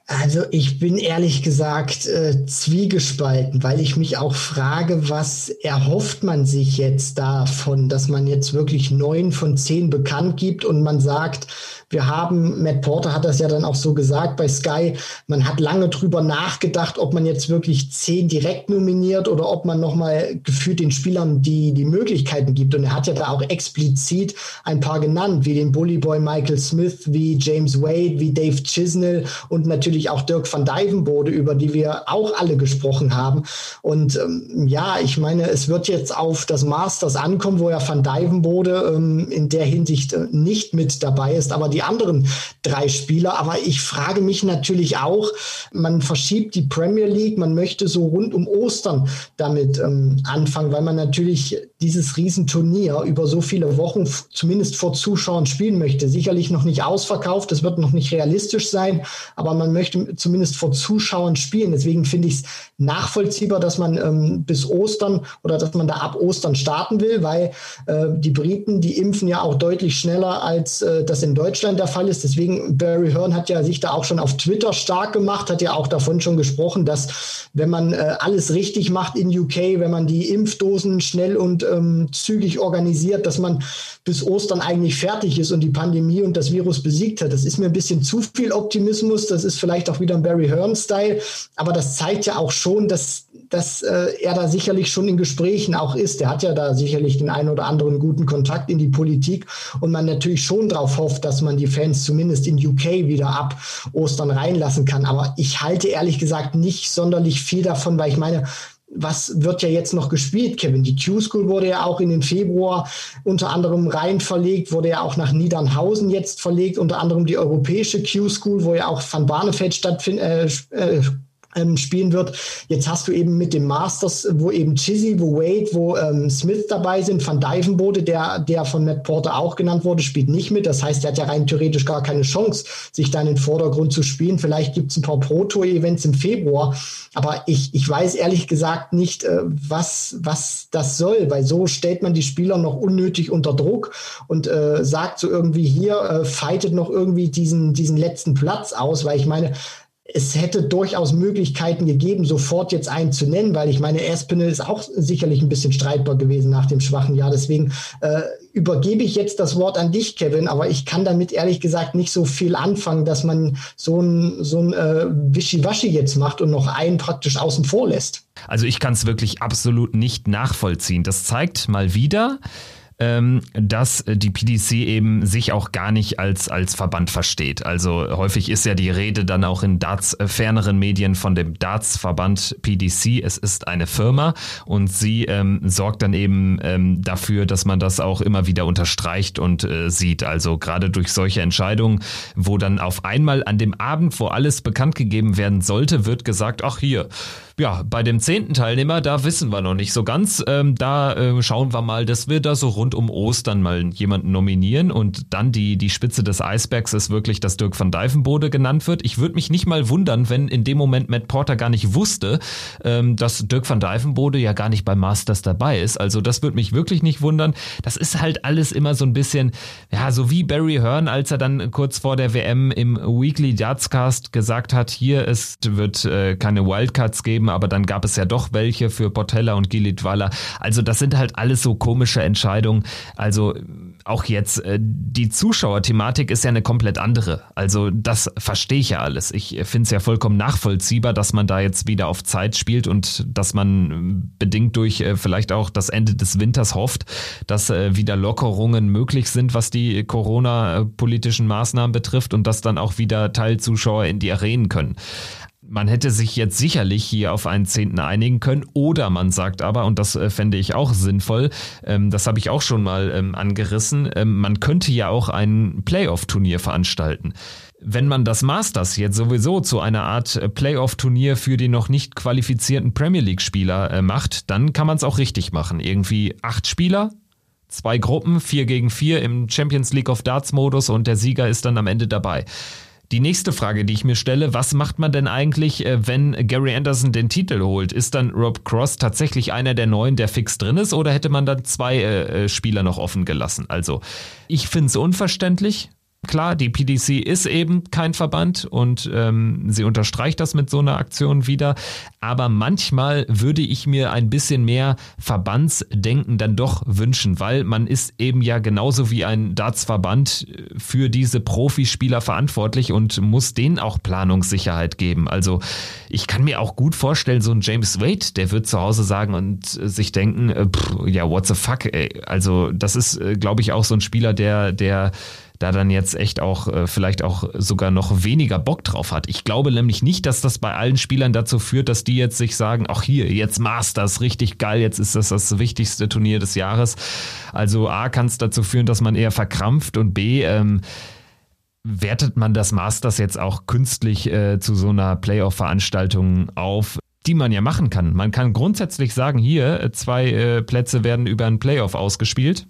Also ich bin ehrlich gesagt äh, zwiegespalten, weil ich mich auch frage, was erhofft man sich jetzt davon, dass man jetzt wirklich neun von zehn bekannt gibt und man sagt, wir haben, Matt Porter hat das ja dann auch so gesagt bei Sky, man hat lange drüber nachgedacht, ob man jetzt wirklich zehn direkt nominiert oder ob man nochmal gefühlt den Spielern die, die Möglichkeiten gibt. Und er hat ja da auch explizit ein paar genannt, wie den Bullyboy Michael Smith, wie James Wade, wie Dave Chisnell und natürlich auch Dirk van Dijvenbode, über die wir auch alle gesprochen haben. Und ähm, ja, ich meine, es wird jetzt auf das Masters ankommen, wo ja van Dijvenbode ähm, in der Hinsicht äh, nicht mit dabei ist, aber die die anderen drei Spieler. Aber ich frage mich natürlich auch, man verschiebt die Premier League, man möchte so rund um Ostern damit ähm, anfangen, weil man natürlich dieses Riesenturnier über so viele Wochen zumindest vor Zuschauern spielen möchte. Sicherlich noch nicht ausverkauft, das wird noch nicht realistisch sein, aber man möchte zumindest vor Zuschauern spielen. Deswegen finde ich es nachvollziehbar, dass man ähm, bis Ostern oder dass man da ab Ostern starten will, weil äh, die Briten, die impfen ja auch deutlich schneller, als äh, das in Deutschland Deutschland der Fall ist. Deswegen, Barry Hearn hat ja sich da auch schon auf Twitter stark gemacht, hat ja auch davon schon gesprochen, dass wenn man äh, alles richtig macht in UK, wenn man die Impfdosen schnell und ähm, zügig organisiert, dass man bis Ostern eigentlich fertig ist und die Pandemie und das Virus besiegt hat. Das ist mir ein bisschen zu viel Optimismus. Das ist vielleicht auch wieder ein Barry Hearn-Style. Aber das zeigt ja auch schon, dass dass äh, er da sicherlich schon in Gesprächen auch ist. Er hat ja da sicherlich den einen oder anderen guten Kontakt in die Politik und man natürlich schon darauf hofft, dass man die Fans zumindest in UK wieder ab Ostern reinlassen kann. Aber ich halte ehrlich gesagt nicht sonderlich viel davon, weil ich meine, was wird ja jetzt noch gespielt, Kevin? Die Q-School wurde ja auch in den Februar unter anderem rein verlegt, wurde ja auch nach Niedernhausen jetzt verlegt, unter anderem die europäische Q-School, wo ja auch Van Barneveld stattfindet, äh, äh, ähm, spielen wird. Jetzt hast du eben mit dem Masters, wo eben Chizzy, wo Wade, wo ähm, Smith dabei sind, Van Dijvenbode, der, der von Matt Porter auch genannt wurde, spielt nicht mit. Das heißt, er hat ja rein theoretisch gar keine Chance, sich da in den Vordergrund zu spielen. Vielleicht gibt es ein paar Pro-Tour-Events im Februar, aber ich, ich weiß ehrlich gesagt nicht, äh, was, was das soll, weil so stellt man die Spieler noch unnötig unter Druck und äh, sagt so irgendwie hier, äh, fightet noch irgendwie diesen, diesen letzten Platz aus, weil ich meine, es hätte durchaus Möglichkeiten gegeben, sofort jetzt einen zu nennen, weil ich meine, Espinel ist auch sicherlich ein bisschen streitbar gewesen nach dem schwachen Jahr. Deswegen äh, übergebe ich jetzt das Wort an dich, Kevin, aber ich kann damit ehrlich gesagt nicht so viel anfangen, dass man so ein, so ein äh, Wischiwaschi jetzt macht und noch einen praktisch außen vor lässt. Also ich kann es wirklich absolut nicht nachvollziehen. Das zeigt mal wieder, dass die PDC eben sich auch gar nicht als, als Verband versteht. Also häufig ist ja die Rede dann auch in Darts äh, ferneren Medien von dem Darts-Verband PDC. Es ist eine Firma und sie ähm, sorgt dann eben ähm, dafür, dass man das auch immer wieder unterstreicht und äh, sieht. Also gerade durch solche Entscheidungen, wo dann auf einmal an dem Abend, wo alles bekannt gegeben werden sollte, wird gesagt, ach hier, ja, bei dem zehnten Teilnehmer, da wissen wir noch nicht so ganz. Ähm, da äh, schauen wir mal, dass wir da so rund um Ostern mal jemanden nominieren und dann die, die Spitze des Eisbergs ist wirklich, dass Dirk van Dijvenbode genannt wird. Ich würde mich nicht mal wundern, wenn in dem Moment Matt Porter gar nicht wusste, ähm, dass Dirk van Dijvenbode ja gar nicht beim Masters dabei ist. Also das würde mich wirklich nicht wundern. Das ist halt alles immer so ein bisschen, ja, so wie Barry Hearn, als er dann kurz vor der WM im Weekly Dartscast gesagt hat, hier es wird äh, keine Wildcards geben, aber dann gab es ja doch welche für Portella und Gilitwala. Also das sind halt alles so komische Entscheidungen. Also auch jetzt äh, die Zuschauerthematik ist ja eine komplett andere. Also das verstehe ich ja alles. Ich finde es ja vollkommen nachvollziehbar, dass man da jetzt wieder auf Zeit spielt und dass man bedingt durch äh, vielleicht auch das Ende des Winters hofft, dass äh, wieder Lockerungen möglich sind, was die Corona-politischen Maßnahmen betrifft und dass dann auch wieder Teilzuschauer in die Arenen können. Man hätte sich jetzt sicherlich hier auf einen Zehnten einigen können oder man sagt aber, und das äh, fände ich auch sinnvoll, ähm, das habe ich auch schon mal ähm, angerissen, ähm, man könnte ja auch ein Playoff-Turnier veranstalten. Wenn man das Masters jetzt sowieso zu einer Art äh, Playoff-Turnier für die noch nicht qualifizierten Premier League-Spieler äh, macht, dann kann man es auch richtig machen. Irgendwie acht Spieler, zwei Gruppen, vier gegen vier im Champions League of Darts-Modus und der Sieger ist dann am Ende dabei. Die nächste Frage, die ich mir stelle, was macht man denn eigentlich, äh, wenn Gary Anderson den Titel holt? Ist dann Rob Cross tatsächlich einer der neuen, der fix drin ist, oder hätte man dann zwei äh, äh Spieler noch offen gelassen? Also, ich finde es unverständlich. Klar, die PDC ist eben kein Verband und ähm, sie unterstreicht das mit so einer Aktion wieder. Aber manchmal würde ich mir ein bisschen mehr Verbandsdenken dann doch wünschen, weil man ist eben ja genauso wie ein Dartsverband äh, für diese Profispieler verantwortlich und muss denen auch Planungssicherheit geben. Also ich kann mir auch gut vorstellen, so ein James Wade, der wird zu Hause sagen und sich denken, äh, pff, ja, what the fuck, ey. Also das ist, äh, glaube ich, auch so ein Spieler, der, der da dann jetzt echt auch äh, vielleicht auch sogar noch weniger Bock drauf hat. Ich glaube nämlich nicht, dass das bei allen Spielern dazu führt, dass die jetzt sich sagen, ach hier, jetzt Masters, richtig geil, jetzt ist das das wichtigste Turnier des Jahres. Also A kann es dazu führen, dass man eher verkrampft und B, ähm, wertet man das Masters jetzt auch künstlich äh, zu so einer Playoff-Veranstaltung auf, die man ja machen kann. Man kann grundsätzlich sagen, hier, äh, zwei äh, Plätze werden über ein Playoff ausgespielt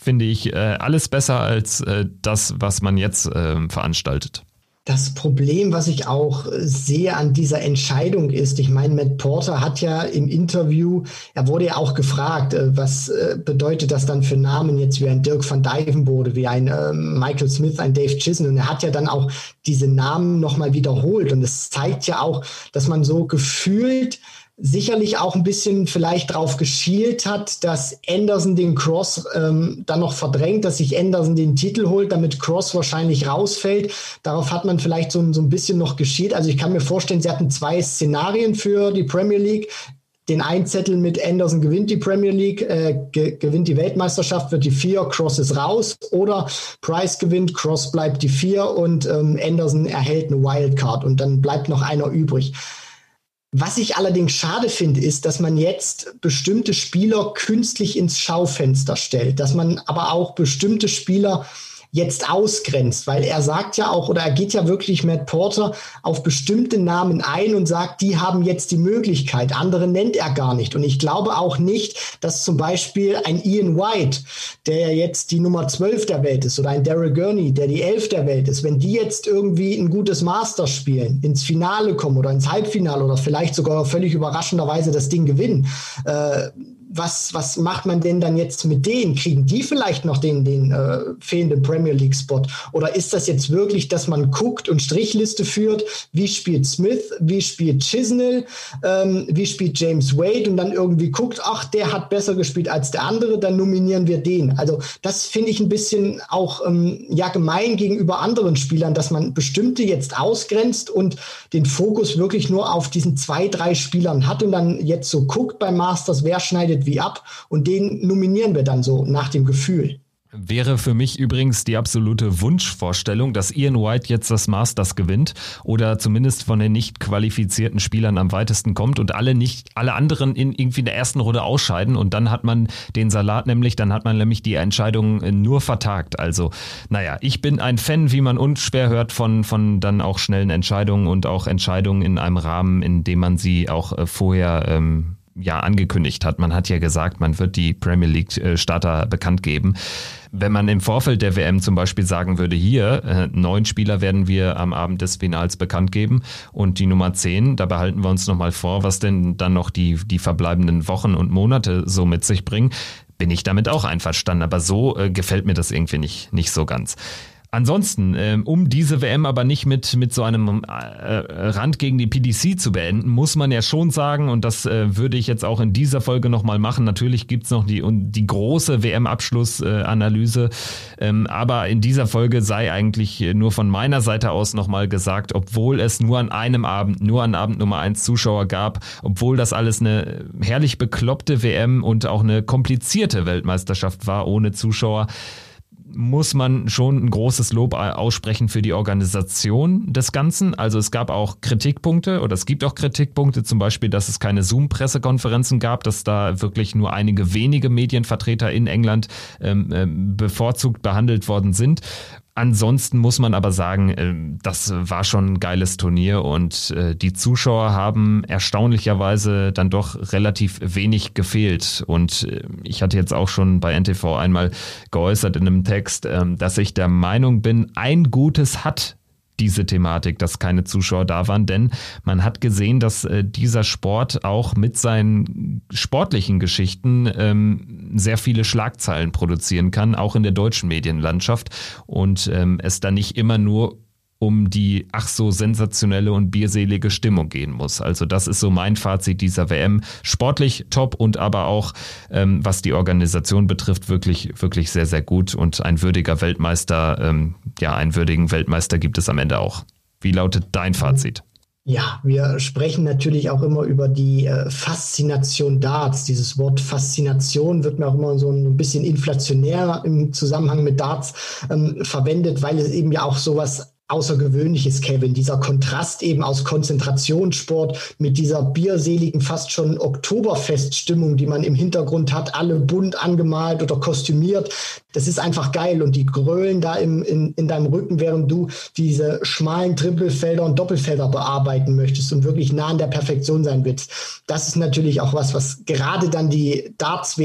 finde ich, äh, alles besser als äh, das, was man jetzt äh, veranstaltet. Das Problem, was ich auch sehe an dieser Entscheidung ist, ich meine, Matt Porter hat ja im Interview, er wurde ja auch gefragt, was bedeutet das dann für Namen jetzt wie ein Dirk van Dijvenbode, wie ein äh, Michael Smith, ein Dave Chisholm und er hat ja dann auch diese Namen nochmal wiederholt und es zeigt ja auch, dass man so gefühlt sicherlich auch ein bisschen vielleicht drauf geschielt hat, dass Anderson den Cross ähm, dann noch verdrängt, dass sich Anderson den Titel holt, damit Cross wahrscheinlich rausfällt. Darauf hat man vielleicht so, so ein bisschen noch geschielt. Also ich kann mir vorstellen, sie hatten zwei Szenarien für die Premier League. Den einen Zettel mit Anderson gewinnt die Premier League, äh, ge gewinnt die Weltmeisterschaft, wird die vier, Cross ist raus. Oder Price gewinnt, Cross bleibt die vier und ähm, Anderson erhält eine Wildcard und dann bleibt noch einer übrig. Was ich allerdings schade finde, ist, dass man jetzt bestimmte Spieler künstlich ins Schaufenster stellt, dass man aber auch bestimmte Spieler jetzt ausgrenzt, weil er sagt ja auch oder er geht ja wirklich Matt Porter auf bestimmte Namen ein und sagt, die haben jetzt die Möglichkeit. Andere nennt er gar nicht. Und ich glaube auch nicht, dass zum Beispiel ein Ian White, der jetzt die Nummer 12 der Welt ist, oder ein Daryl Gurney, der die 11 der Welt ist, wenn die jetzt irgendwie ein gutes Master spielen, ins Finale kommen oder ins Halbfinale oder vielleicht sogar völlig überraschenderweise das Ding gewinnen, äh, was, was macht man denn dann jetzt mit denen? Kriegen die vielleicht noch den, den äh, fehlenden Premier League-Spot? Oder ist das jetzt wirklich, dass man guckt und Strichliste führt, wie spielt Smith, wie spielt Chisnell, ähm, wie spielt James Wade und dann irgendwie guckt, ach, der hat besser gespielt als der andere, dann nominieren wir den. Also das finde ich ein bisschen auch ähm, ja gemein gegenüber anderen Spielern, dass man bestimmte jetzt ausgrenzt und den Fokus wirklich nur auf diesen zwei, drei Spielern hat und dann jetzt so guckt beim Masters, wer schneidet wie ab und den nominieren wir dann so nach dem Gefühl. Wäre für mich übrigens die absolute Wunschvorstellung, dass Ian White jetzt das Masters gewinnt oder zumindest von den nicht qualifizierten Spielern am weitesten kommt und alle nicht, alle anderen in irgendwie in der ersten Runde ausscheiden und dann hat man den Salat nämlich, dann hat man nämlich die Entscheidung nur vertagt. Also, naja, ich bin ein Fan, wie man unschwer hört, von, von dann auch schnellen Entscheidungen und auch Entscheidungen in einem Rahmen, in dem man sie auch äh, vorher ähm, ja angekündigt hat. Man hat ja gesagt, man wird die Premier League äh, Starter bekannt geben. Wenn man im Vorfeld der WM zum Beispiel sagen würde, hier, äh, neun Spieler werden wir am Abend des Finals bekannt geben und die Nummer zehn, da behalten wir uns nochmal vor, was denn dann noch die, die verbleibenden Wochen und Monate so mit sich bringen, bin ich damit auch einverstanden. Aber so äh, gefällt mir das irgendwie nicht, nicht so ganz. Ansonsten, ähm, um diese WM aber nicht mit, mit so einem äh, Rand gegen die PDC zu beenden, muss man ja schon sagen, und das äh, würde ich jetzt auch in dieser Folge nochmal machen, natürlich gibt's noch die, die große WM-Abschlussanalyse, ähm, aber in dieser Folge sei eigentlich nur von meiner Seite aus nochmal gesagt, obwohl es nur an einem Abend, nur an Abend Nummer eins Zuschauer gab, obwohl das alles eine herrlich bekloppte WM und auch eine komplizierte Weltmeisterschaft war ohne Zuschauer, muss man schon ein großes Lob aussprechen für die Organisation des Ganzen. Also es gab auch Kritikpunkte oder es gibt auch Kritikpunkte, zum Beispiel, dass es keine Zoom-Pressekonferenzen gab, dass da wirklich nur einige wenige Medienvertreter in England ähm, ähm bevorzugt behandelt worden sind. Ansonsten muss man aber sagen, äh, das war schon ein geiles Turnier und äh, die Zuschauer haben erstaunlicherweise dann doch relativ wenig gefehlt. Und äh, ich hatte jetzt auch schon bei NTV einmal geäußert in einem Text, ähm, dass ich der Meinung bin, ein Gutes hat diese Thematik, dass keine Zuschauer da waren, denn man hat gesehen, dass äh, dieser Sport auch mit seinen sportlichen Geschichten ähm, sehr viele Schlagzeilen produzieren kann, auch in der deutschen Medienlandschaft. Und ähm, es da nicht immer nur um die ach so sensationelle und bierselige Stimmung gehen muss. Also das ist so mein Fazit dieser WM. Sportlich top und aber auch, ähm, was die Organisation betrifft, wirklich, wirklich sehr, sehr gut und ein würdiger Weltmeister, ähm, ja, einen würdigen Weltmeister gibt es am Ende auch. Wie lautet dein Fazit? Ja, wir sprechen natürlich auch immer über die äh, Faszination Darts. Dieses Wort Faszination wird mir auch immer so ein bisschen inflationär im Zusammenhang mit Darts ähm, verwendet, weil es eben ja auch sowas Außergewöhnliches, Kevin. Dieser Kontrast eben aus Konzentrationssport mit dieser bierseligen, fast schon Oktoberfeststimmung, die man im Hintergrund hat, alle bunt angemalt oder kostümiert. Das ist einfach geil. Und die grölen da im, in, in deinem Rücken, während du diese schmalen Trippelfelder und Doppelfelder bearbeiten möchtest und wirklich nah an der Perfektion sein willst. Das ist natürlich auch was, was gerade dann die Darts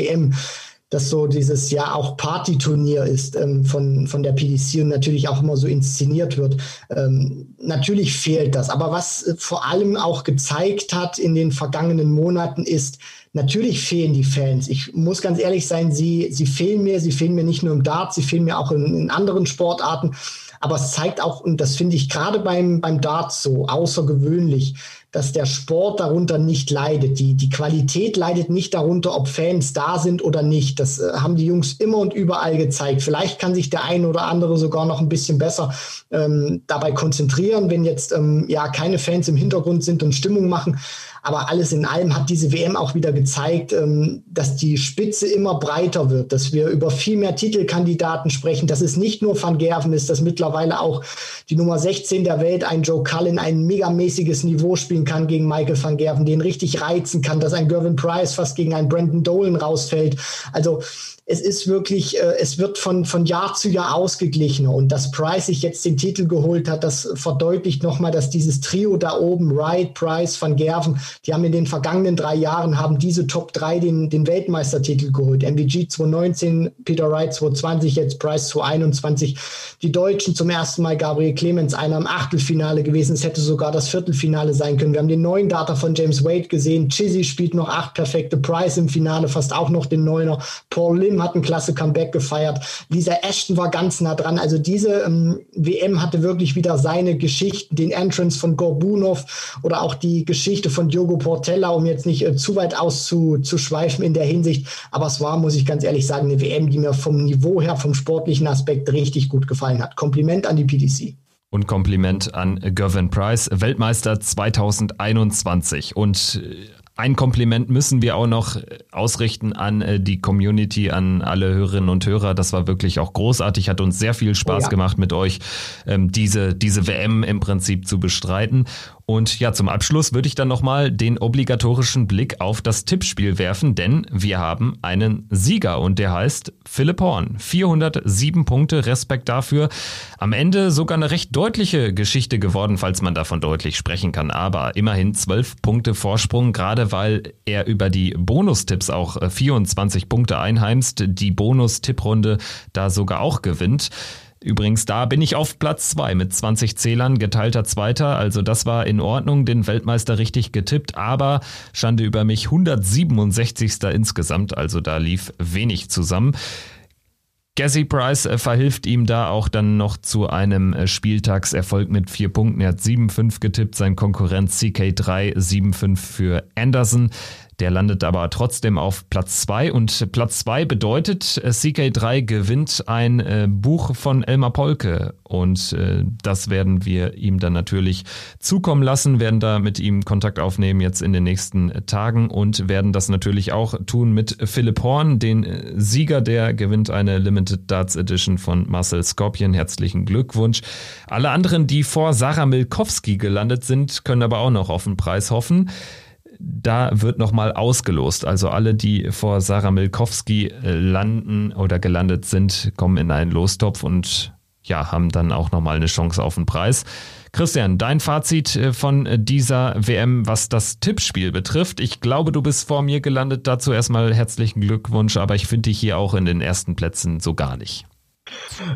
WM das so dieses ja auch Partyturnier ist ähm, von, von der PDC und natürlich auch immer so inszeniert wird. Ähm, natürlich fehlt das. Aber was äh, vor allem auch gezeigt hat in den vergangenen Monaten ist, natürlich fehlen die Fans. Ich muss ganz ehrlich sein, sie, sie fehlen mir, sie fehlen mir nicht nur im Dart, sie fehlen mir auch in, in anderen Sportarten. Aber es zeigt auch, und das finde ich gerade beim, beim Dart so außergewöhnlich, dass der Sport darunter nicht leidet. Die, die Qualität leidet nicht darunter, ob Fans da sind oder nicht. Das äh, haben die Jungs immer und überall gezeigt. Vielleicht kann sich der eine oder andere sogar noch ein bisschen besser ähm, dabei konzentrieren, wenn jetzt ähm, ja keine Fans im Hintergrund sind und Stimmung machen. Aber alles in allem hat diese WM auch wieder gezeigt, ähm, dass die Spitze immer breiter wird, dass wir über viel mehr Titelkandidaten sprechen, dass es nicht nur Van Gerven ist, dass mittlerweile auch die Nummer 16 der Welt, ein Joe Cullen, ein megamäßiges Niveau spielen kann gegen Michael van Gerven, den richtig reizen kann, dass ein Gervin Price fast gegen einen Brandon Dolan rausfällt. Also es ist wirklich, äh, es wird von, von Jahr zu Jahr ausgeglichener. Und dass Price sich jetzt den Titel geholt hat, das verdeutlicht nochmal, dass dieses Trio da oben, Wright, Price, Van Gerven, die haben in den vergangenen drei Jahren, haben diese Top 3 den, den Weltmeistertitel geholt. MVG 2019, Peter Wright 2020, jetzt Price 2021. Die Deutschen zum ersten Mal, Gabriel Clemens, einer im Achtelfinale gewesen. Es hätte sogar das Viertelfinale sein können. Wir haben den neuen Data von James Wade gesehen. Chizzy spielt noch acht perfekte. Price im Finale, fast auch noch den Neuner. Paul Lim hat ein klasse Comeback gefeiert. Lisa Ashton war ganz nah dran. Also diese ähm, WM hatte wirklich wieder seine Geschichten, den Entrance von Gorbunov oder auch die Geschichte von Diogo Portella, um jetzt nicht äh, zu weit auszuschweifen in der Hinsicht. Aber es war, muss ich ganz ehrlich sagen, eine WM, die mir vom Niveau her, vom sportlichen Aspekt richtig gut gefallen hat. Kompliment an die PDC. Und Kompliment an Gervin Price, Weltmeister 2021. Und äh, ein Kompliment müssen wir auch noch ausrichten an äh, die Community, an alle Hörerinnen und Hörer. Das war wirklich auch großartig, hat uns sehr viel Spaß oh ja. gemacht mit euch, ähm, diese, diese WM im Prinzip zu bestreiten. Und ja, zum Abschluss würde ich dann nochmal den obligatorischen Blick auf das Tippspiel werfen, denn wir haben einen Sieger und der heißt Philipp Horn. 407 Punkte, Respekt dafür. Am Ende sogar eine recht deutliche Geschichte geworden, falls man davon deutlich sprechen kann. Aber immerhin 12 Punkte Vorsprung, gerade weil er über die Bonustipps auch 24 äh, Punkte einheimst, die Bonus-Tipprunde da sogar auch gewinnt. Übrigens, da bin ich auf Platz zwei mit 20 Zählern, geteilter Zweiter. Also das war in Ordnung, den Weltmeister richtig getippt, aber Schande über mich 167. insgesamt. Also da lief wenig zusammen. Gassi Price äh, verhilft ihm da auch dann noch zu einem äh, Spieltagserfolg mit vier Punkten. Er hat 7-5 getippt, sein Konkurrent CK3 7-5 für Anderson. Der landet aber trotzdem auf Platz 2 und Platz 2 bedeutet, äh, CK3 gewinnt ein äh, Buch von Elmar Polke und äh, das werden wir ihm dann natürlich zukommen lassen, werden da mit ihm Kontakt aufnehmen jetzt in den nächsten Tagen und werden das natürlich auch tun mit Philipp Horn, den äh, Sieger, der gewinnt eine Limited Darts Edition von Marcel Scorpion. Herzlichen Glückwunsch. Alle anderen, die vor Sarah Milkowski gelandet sind, können aber auch noch auf den Preis hoffen da wird nochmal ausgelost. Also alle, die vor Sarah Milkowski äh, landen oder gelandet sind, kommen in einen Lostopf und ja, haben dann auch nochmal eine Chance auf den Preis. Christian, dein Fazit äh, von dieser WM, was das Tippspiel betrifft. Ich glaube, du bist vor mir gelandet. Dazu erstmal herzlichen Glückwunsch, aber ich finde dich hier auch in den ersten Plätzen so gar nicht.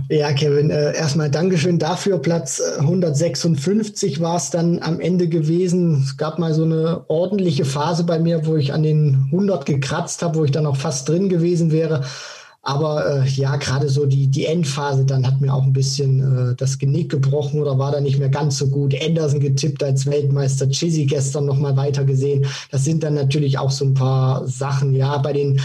Ja, Kevin, äh, erstmal Dankeschön dafür. Platz 156 war es dann am Ende gewesen. Es gab mal so eine ordentliche Phase bei mir, wo ich an den 100 gekratzt habe, wo ich dann auch fast drin gewesen wäre. Aber äh, ja, gerade so die, die Endphase, dann hat mir auch ein bisschen äh, das Genick gebrochen oder war da nicht mehr ganz so gut. Anderson getippt als Weltmeister, Chizzy gestern nochmal weiter gesehen. Das sind dann natürlich auch so ein paar Sachen. Ja, bei den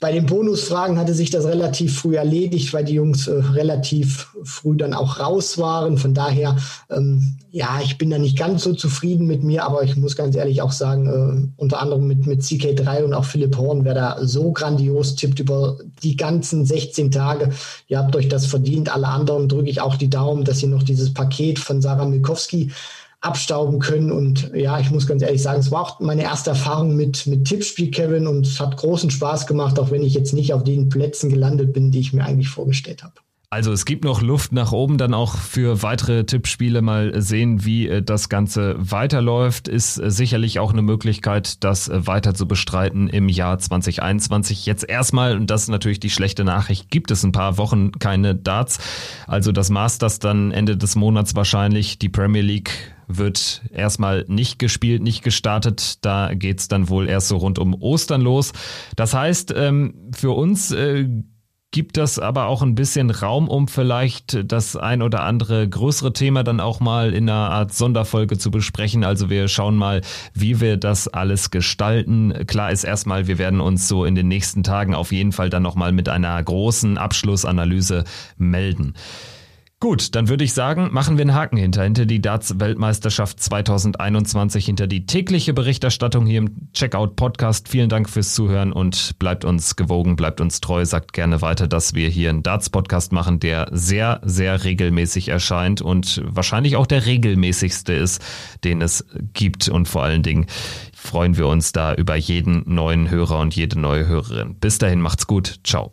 bei den Bonusfragen hatte sich das relativ früh erledigt, weil die Jungs äh, relativ früh dann auch raus waren. Von daher, ähm, ja, ich bin da nicht ganz so zufrieden mit mir, aber ich muss ganz ehrlich auch sagen, äh, unter anderem mit, mit CK3 und auch Philipp Horn, wer da so grandios tippt über die ganzen 16 Tage. Ihr habt euch das verdient. Alle anderen drücke ich auch die Daumen, dass ihr noch dieses Paket von Sarah Milkowski abstauben können. Und ja, ich muss ganz ehrlich sagen, es war auch meine erste Erfahrung mit, mit Tippspiel, Kevin, und es hat großen Spaß gemacht, auch wenn ich jetzt nicht auf den Plätzen gelandet bin, die ich mir eigentlich vorgestellt habe. Also es gibt noch Luft nach oben, dann auch für weitere Tippspiele mal sehen, wie äh, das Ganze weiterläuft. Ist äh, sicherlich auch eine Möglichkeit, das äh, weiter zu bestreiten im Jahr 2021. Jetzt erstmal, und das ist natürlich die schlechte Nachricht, gibt es ein paar Wochen keine Darts. Also das Masters dann Ende des Monats wahrscheinlich, die Premier League wird erstmal nicht gespielt, nicht gestartet. Da geht's dann wohl erst so rund um Ostern los. Das heißt, ähm, für uns äh, gibt das aber auch ein bisschen Raum, um vielleicht das ein oder andere größere Thema dann auch mal in einer Art Sonderfolge zu besprechen. Also wir schauen mal, wie wir das alles gestalten. Klar ist erstmal, wir werden uns so in den nächsten Tagen auf jeden Fall dann nochmal mit einer großen Abschlussanalyse melden. Gut, dann würde ich sagen, machen wir einen Haken hinter, hinter die Darts-Weltmeisterschaft 2021, hinter die tägliche Berichterstattung hier im Checkout-Podcast. Vielen Dank fürs Zuhören und bleibt uns gewogen, bleibt uns treu, sagt gerne weiter, dass wir hier einen Darts-Podcast machen, der sehr, sehr regelmäßig erscheint und wahrscheinlich auch der regelmäßigste ist, den es gibt. Und vor allen Dingen freuen wir uns da über jeden neuen Hörer und jede neue Hörerin. Bis dahin macht's gut. Ciao.